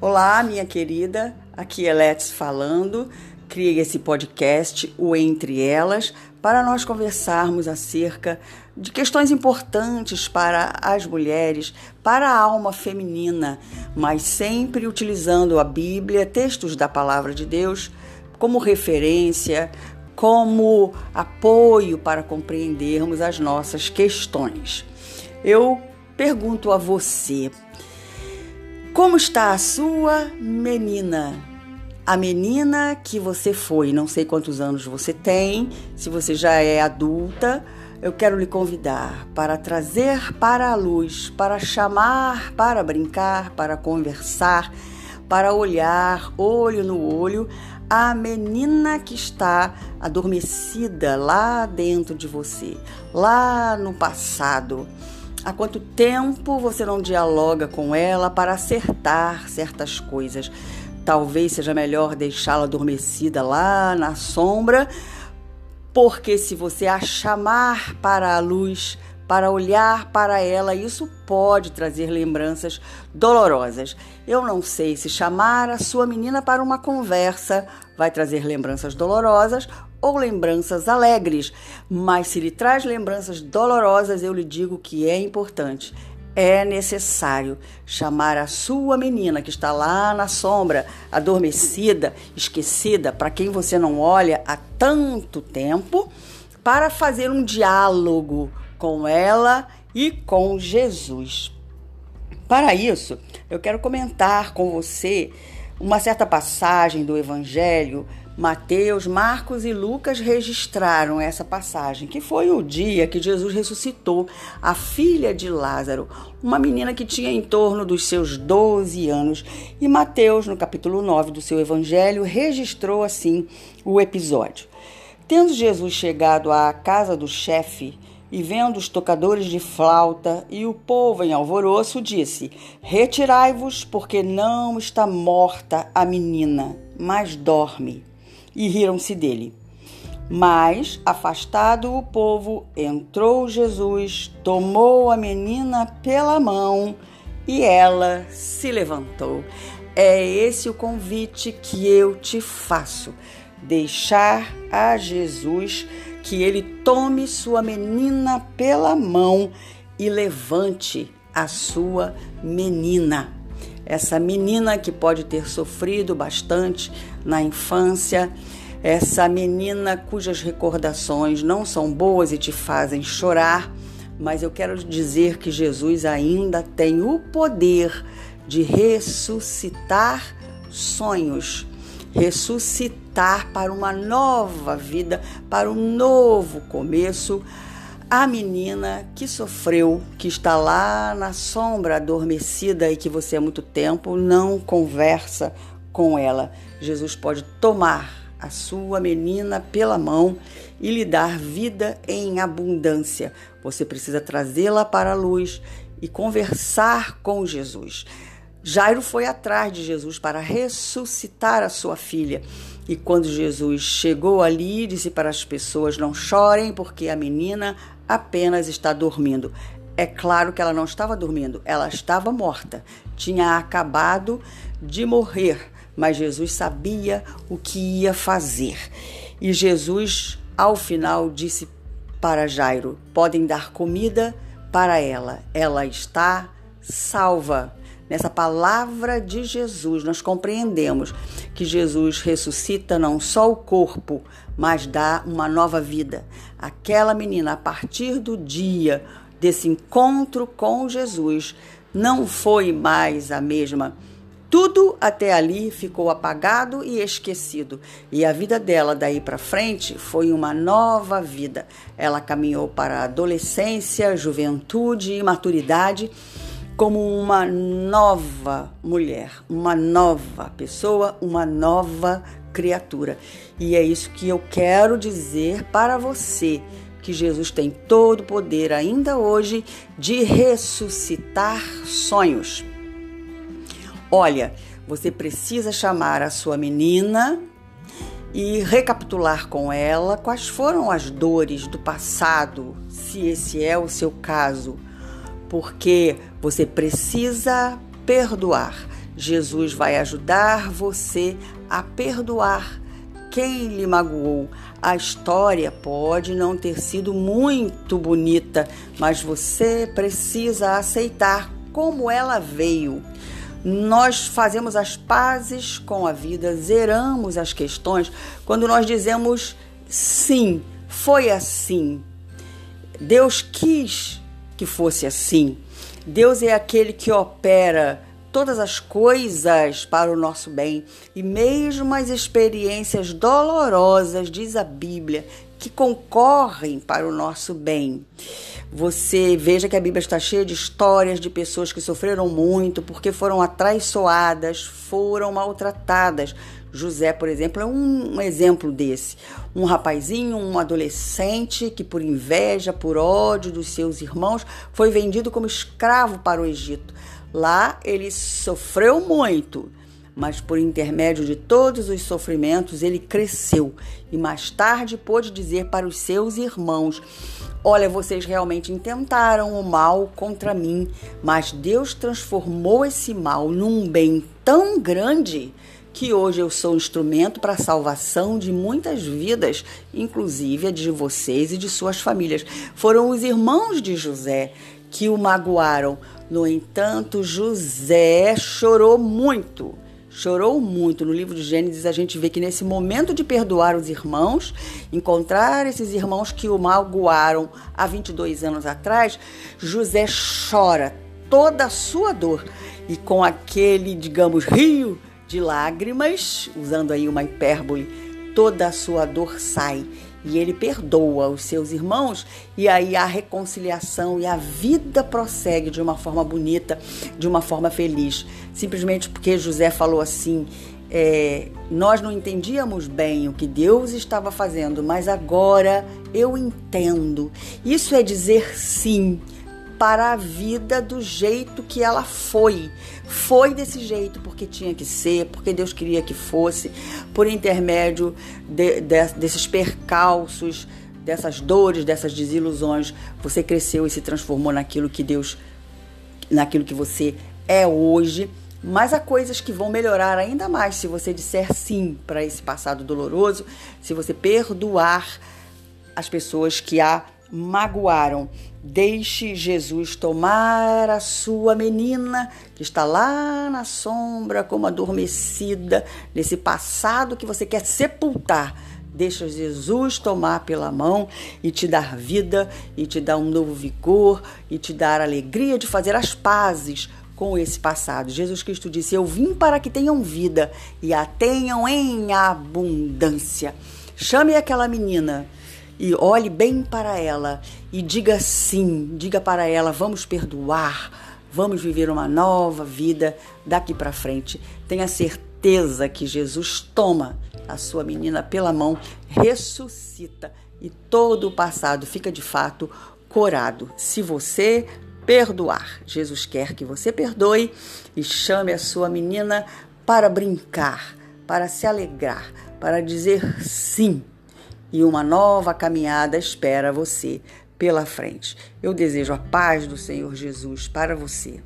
Olá, minha querida, aqui é Let's falando. Criei esse podcast, o Entre Elas, para nós conversarmos acerca de questões importantes para as mulheres, para a alma feminina, mas sempre utilizando a Bíblia, textos da palavra de Deus, como referência, como apoio para compreendermos as nossas questões. Eu pergunto a você, como está a sua menina? A menina que você foi, não sei quantos anos você tem, se você já é adulta, eu quero lhe convidar para trazer para a luz, para chamar, para brincar, para conversar, para olhar olho no olho a menina que está adormecida lá dentro de você, lá no passado Há quanto tempo você não dialoga com ela para acertar certas coisas? Talvez seja melhor deixá-la adormecida lá na sombra, porque se você a chamar para a luz, para olhar para ela, isso pode trazer lembranças dolorosas. Eu não sei se chamar a sua menina para uma conversa vai trazer lembranças dolorosas ou lembranças alegres, mas se lhe traz lembranças dolorosas, eu lhe digo que é importante. É necessário chamar a sua menina que está lá na sombra, adormecida, esquecida, para quem você não olha há tanto tempo, para fazer um diálogo com ela e com Jesus. Para isso, eu quero comentar com você uma certa passagem do Evangelho Mateus, Marcos e Lucas registraram essa passagem, que foi o dia que Jesus ressuscitou a filha de Lázaro, uma menina que tinha em torno dos seus 12 anos. E Mateus, no capítulo 9 do seu evangelho, registrou assim o episódio. Tendo Jesus chegado à casa do chefe, e vendo os tocadores de flauta e o povo em alvoroço, disse: Retirai-vos, porque não está morta a menina, mas dorme e riram-se dele. Mas, afastado o povo, entrou Jesus, tomou a menina pela mão e ela se levantou. É esse o convite que eu te faço: deixar a Jesus que ele tome sua menina pela mão e levante a sua menina essa menina que pode ter sofrido bastante na infância, essa menina cujas recordações não são boas e te fazem chorar, mas eu quero dizer que Jesus ainda tem o poder de ressuscitar sonhos, ressuscitar para uma nova vida, para um novo começo a menina que sofreu, que está lá na sombra adormecida e que você há muito tempo não conversa com ela. Jesus pode tomar a sua menina pela mão e lhe dar vida em abundância. Você precisa trazê-la para a luz e conversar com Jesus. Jairo foi atrás de Jesus para ressuscitar a sua filha. E quando Jesus chegou ali, disse para as pessoas: Não chorem, porque a menina apenas está dormindo. É claro que ela não estava dormindo, ela estava morta. Tinha acabado de morrer, mas Jesus sabia o que ia fazer. E Jesus, ao final, disse para Jairo: Podem dar comida para ela, ela está salva. Nessa palavra de Jesus, nós compreendemos que Jesus ressuscita não só o corpo, mas dá uma nova vida. Aquela menina, a partir do dia desse encontro com Jesus, não foi mais a mesma. Tudo até ali ficou apagado e esquecido, e a vida dela daí para frente foi uma nova vida. Ela caminhou para a adolescência, juventude e maturidade como uma nova mulher, uma nova pessoa, uma nova criatura. E é isso que eu quero dizer para você, que Jesus tem todo o poder ainda hoje de ressuscitar sonhos. Olha, você precisa chamar a sua menina e recapitular com ela quais foram as dores do passado, se esse é o seu caso porque você precisa perdoar. Jesus vai ajudar você a perdoar quem lhe magoou. A história pode não ter sido muito bonita, mas você precisa aceitar como ela veio. Nós fazemos as pazes com a vida, zeramos as questões quando nós dizemos sim, foi assim. Deus quis que fosse assim. Deus é aquele que opera todas as coisas para o nosso bem e mesmo as experiências dolorosas, diz a Bíblia, que concorrem para o nosso bem. Você veja que a Bíblia está cheia de histórias de pessoas que sofreram muito porque foram atraiçoadas, foram maltratadas. José, por exemplo, é um, exemplo desse. Um rapazinho, um adolescente que, por inveja, por ódio dos seus irmãos, foi vendido como escravo para o Egito. Lá ele sofreu muito, mas por intermédio de todos os sofrimentos ele cresceu e mais tarde pôde dizer para os seus irmãos: Olha, vocês realmente intentaram o mal contra mim, mas Deus transformou esse mal num bem tão grande que hoje eu sou instrumento para a salvação de muitas vidas, inclusive a de vocês e de suas famílias. Foram os irmãos de José que o magoaram, no entanto, José chorou muito. Chorou muito. No livro de Gênesis, a gente vê que nesse momento de perdoar os irmãos, encontrar esses irmãos que o magoaram há 22 anos atrás, José chora toda a sua dor. E com aquele, digamos, rio de lágrimas, usando aí uma hipérbole, toda a sua dor sai e ele perdoa os seus irmãos e aí a reconciliação e a vida prossegue de uma forma bonita, de uma forma feliz. Simplesmente porque José falou assim: é, nós não entendíamos bem o que Deus estava fazendo, mas agora eu entendo. Isso é dizer sim para a vida do jeito que ela foi. Foi desse jeito porque tinha que ser, porque Deus queria que fosse, por intermédio de, de, desses percalços, dessas dores, dessas desilusões, você cresceu e se transformou naquilo que Deus, naquilo que você é hoje. Mas há coisas que vão melhorar ainda mais se você disser sim para esse passado doloroso, se você perdoar as pessoas que a magoaram. Deixe Jesus tomar a sua menina que está lá na sombra, como adormecida, nesse passado que você quer sepultar. Deixa Jesus tomar pela mão e te dar vida, e te dar um novo vigor, e te dar alegria de fazer as pazes com esse passado. Jesus Cristo disse: Eu vim para que tenham vida e a tenham em abundância. Chame aquela menina e olhe bem para ela e diga sim, diga para ela: vamos perdoar, vamos viver uma nova vida daqui para frente. Tenha certeza que Jesus toma a sua menina pela mão, ressuscita e todo o passado fica de fato corado. Se você perdoar, Jesus quer que você perdoe e chame a sua menina para brincar, para se alegrar, para dizer sim e uma nova caminhada espera você pela frente. Eu desejo a paz do Senhor Jesus para você.